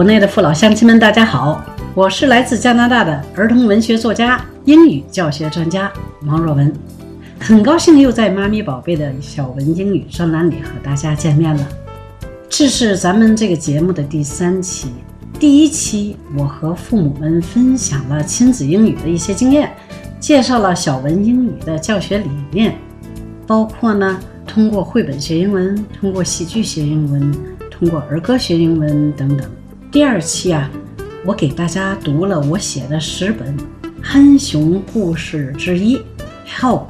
国内的父老乡亲们，大家好，我是来自加拿大的儿童文学作家、英语教学专家王若文，很高兴又在妈咪宝贝的小文英语专栏里和大家见面了。这是咱们这个节目的第三期，第一期我和父母们分享了亲子英语的一些经验，介绍了小文英语的教学理念，包括呢通过绘本学英文，通过戏剧学英文，通过儿歌学英文等等。第二期啊，我给大家读了我写的十本憨熊故事之一，Help。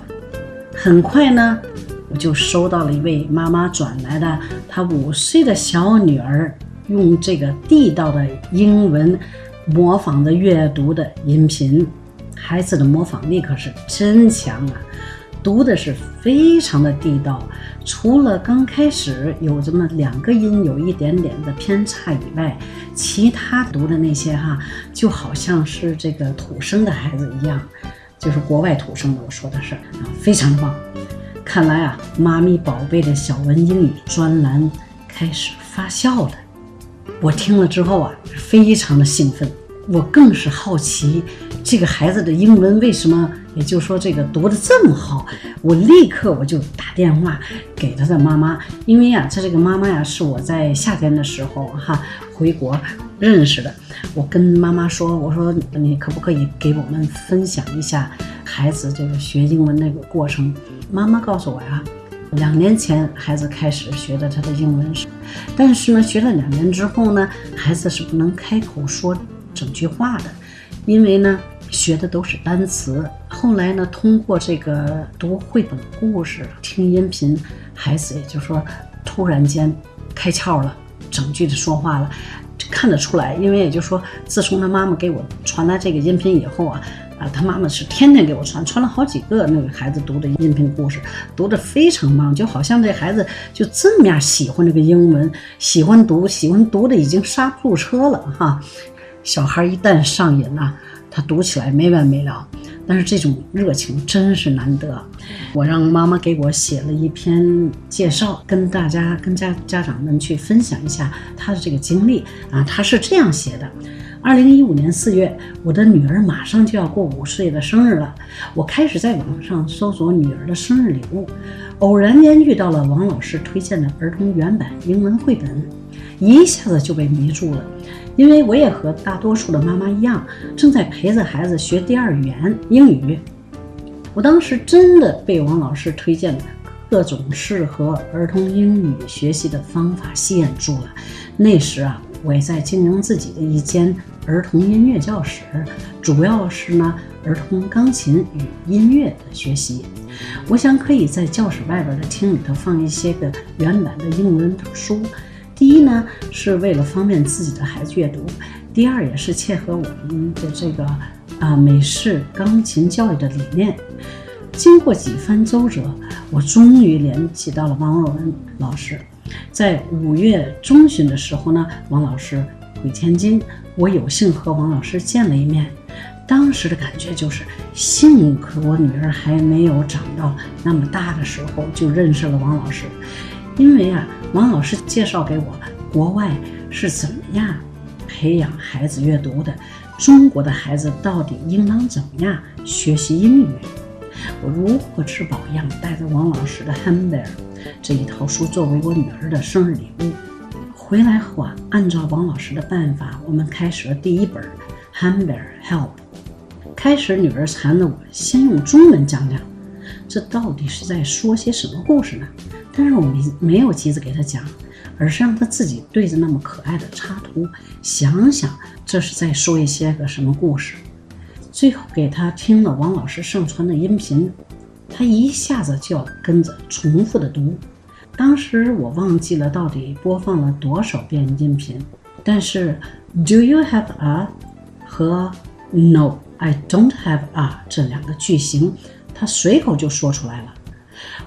很快呢，我就收到了一位妈妈转来的她五岁的小女儿用这个地道的英文模仿的阅读的音频，孩子的模仿力可是真强啊！读的是非常的地道，除了刚开始有这么两个音有一点点的偏差以外，其他读的那些哈，就好像是这个土生的孩子一样，就是国外土生的。我说的是啊，非常棒。看来啊，妈咪宝贝的小文英语专栏开始发酵了。我听了之后啊，非常的兴奋。我更是好奇，这个孩子的英文为什么，也就说这个读的这么好？我立刻我就打电话给他的妈妈，因为呀，他这个妈妈呀是我在夏天的时候哈回国认识的。我跟妈妈说，我说你可不可以给我们分享一下孩子这个学英文那个过程？妈妈告诉我呀，两年前孩子开始学的他的英文，但是呢，学了两年之后呢，孩子是不能开口说。整句话的，因为呢学的都是单词。后来呢，通过这个读绘本故事、听音频，孩子也就说突然间开窍了，整句的说话了，看得出来。因为也就说，自从他妈妈给我传来这个音频以后啊，啊，他妈妈是天天给我传，传了好几个那个孩子读的音频故事，读的非常棒，就好像这孩子就这么样喜欢这个英文，喜欢读，喜欢读的已经刹不住车了哈。小孩一旦上瘾了，他读起来没完没了。但是这种热情真是难得。我让妈妈给我写了一篇介绍，跟大家、跟家家长们去分享一下他的这个经历啊。他是这样写的：二零一五年四月，我的女儿马上就要过五岁的生日了。我开始在网上搜索女儿的生日礼物，偶然间遇到了王老师推荐的儿童原版英文绘本，一下子就被迷住了。因为我也和大多数的妈妈一样，正在陪着孩子学第二语言英语。我当时真的被王老师推荐的各种适合儿童英语学习的方法吸引住了。那时啊，我也在经营自己的一间儿童音乐教室，主要是呢儿童钢琴与音乐的学习。我想可以在教室外边的厅里头放一些个原版的英文书。第一呢，是为了方便自己的孩子阅读；第二，也是切合我们的这个啊美式钢琴教育的理念。经过几番周折，我终于联系到了王若文老师。在五月中旬的时候呢，王老师回天津，我有幸和王老师见了一面。当时的感觉就是，幸亏我女儿还没有长到那么大的时候，就认识了王老师。因为啊，王老师介绍给我国外是怎么样培养孩子阅读的，中国的孩子到底应当怎么样学习英语？我如何吃饱一样带着王老师的《Hamber》这一套书作为我女儿的生日礼物回来后啊，按照王老师的办法，我们开始了第一本《Hamber Help》。开始女儿缠着我先用中文讲讲，这到底是在说些什么故事呢？但是我没没有急着给他讲，而是让他自己对着那么可爱的插图想想，这是在说一些个什么故事。最后给他听了王老师上传的音频，他一下子就要跟着重复的读。当时我忘记了到底播放了多少遍音频，但是 “Do you have a” 和 “No, I don't have a” 这两个句型，他随口就说出来了。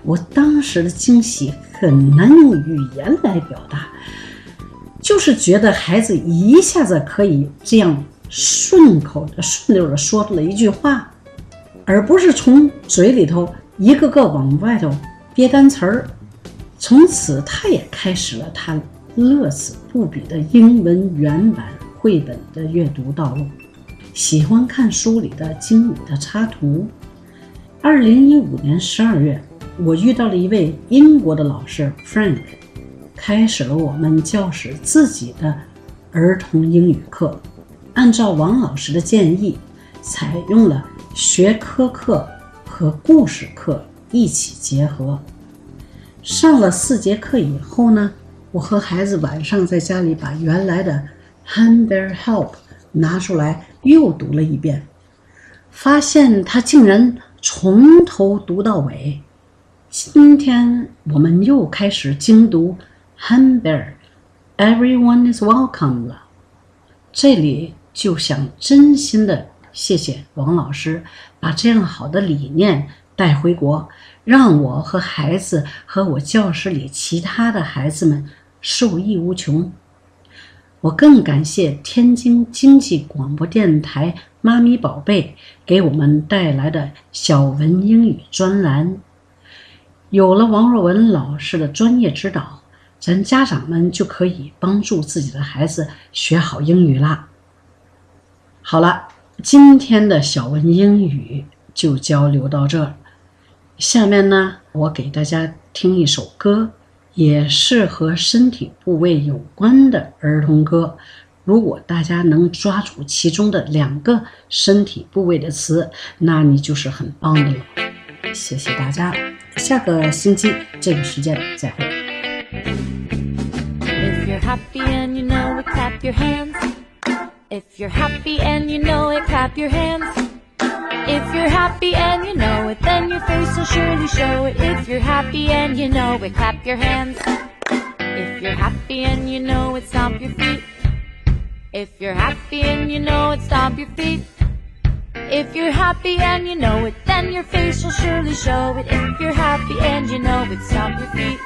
我当时的惊喜很难用语言来表达，就是觉得孩子一下子可以这样顺口、顺溜的说出了一句话，而不是从嘴里头一个个往外头憋单词儿。从此，他也开始了他乐此不彼的英文原版绘本的阅读道路，喜欢看书里的精美的插图。二零一五年十二月，我遇到了一位英国的老师 Frank，开始了我们教室自己的儿童英语课。按照王老师的建议，采用了学科课和故事课一起结合。上了四节课以后呢，我和孩子晚上在家里把原来的《Humber Help》拿出来又读了一遍，发现他竟然从头读到尾。今天我们又开始精读《Hamber》，Everyone is Welcome》了。这里就想真心的谢谢王老师，把这样好的理念带回国。让我和孩子和我教室里其他的孩子们受益无穷。我更感谢天津经济广播电台《妈咪宝贝》给我们带来的小文英语专栏。有了王若文老师的专业指导，咱家长们就可以帮助自己的孩子学好英语啦。好了，今天的小文英语就交流到这儿。下面呢，我给大家听一首歌，也是和身体部位有关的儿童歌。如果大家能抓住其中的两个身体部位的词，那你就是很棒的了。谢谢大家，下个星期这个时间再会。If you're happy and you know it, clap your hands. If you're happy and you know it, clap your hands. If you're happy and you know it, then your face will surely show it. If you're happy and you know it, clap your hands. If you're happy and you know it, stomp your feet. If you're happy and you know it, stomp your feet. If you're happy and you know it, then your face will surely show it. If you're happy and you know it, stomp your feet.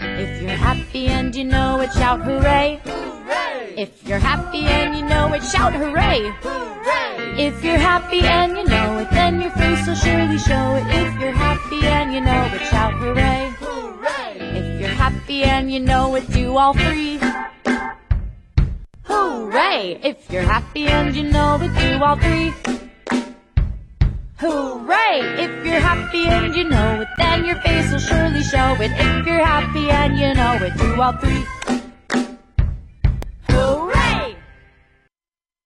If you're happy and you know it, shout hooray. hooray! If you're happy and you know it, shout hooray. hooray! If you're happy and you know it, then your face will surely show it. If you're happy and you know it, shout hooray. hooray! If you're happy and you know it, do all three. Hooray! If you're happy and you know it, do all three. Hooray! If you're happy and you know it, then your face will surely show it. If you're happy and you know it, do all three.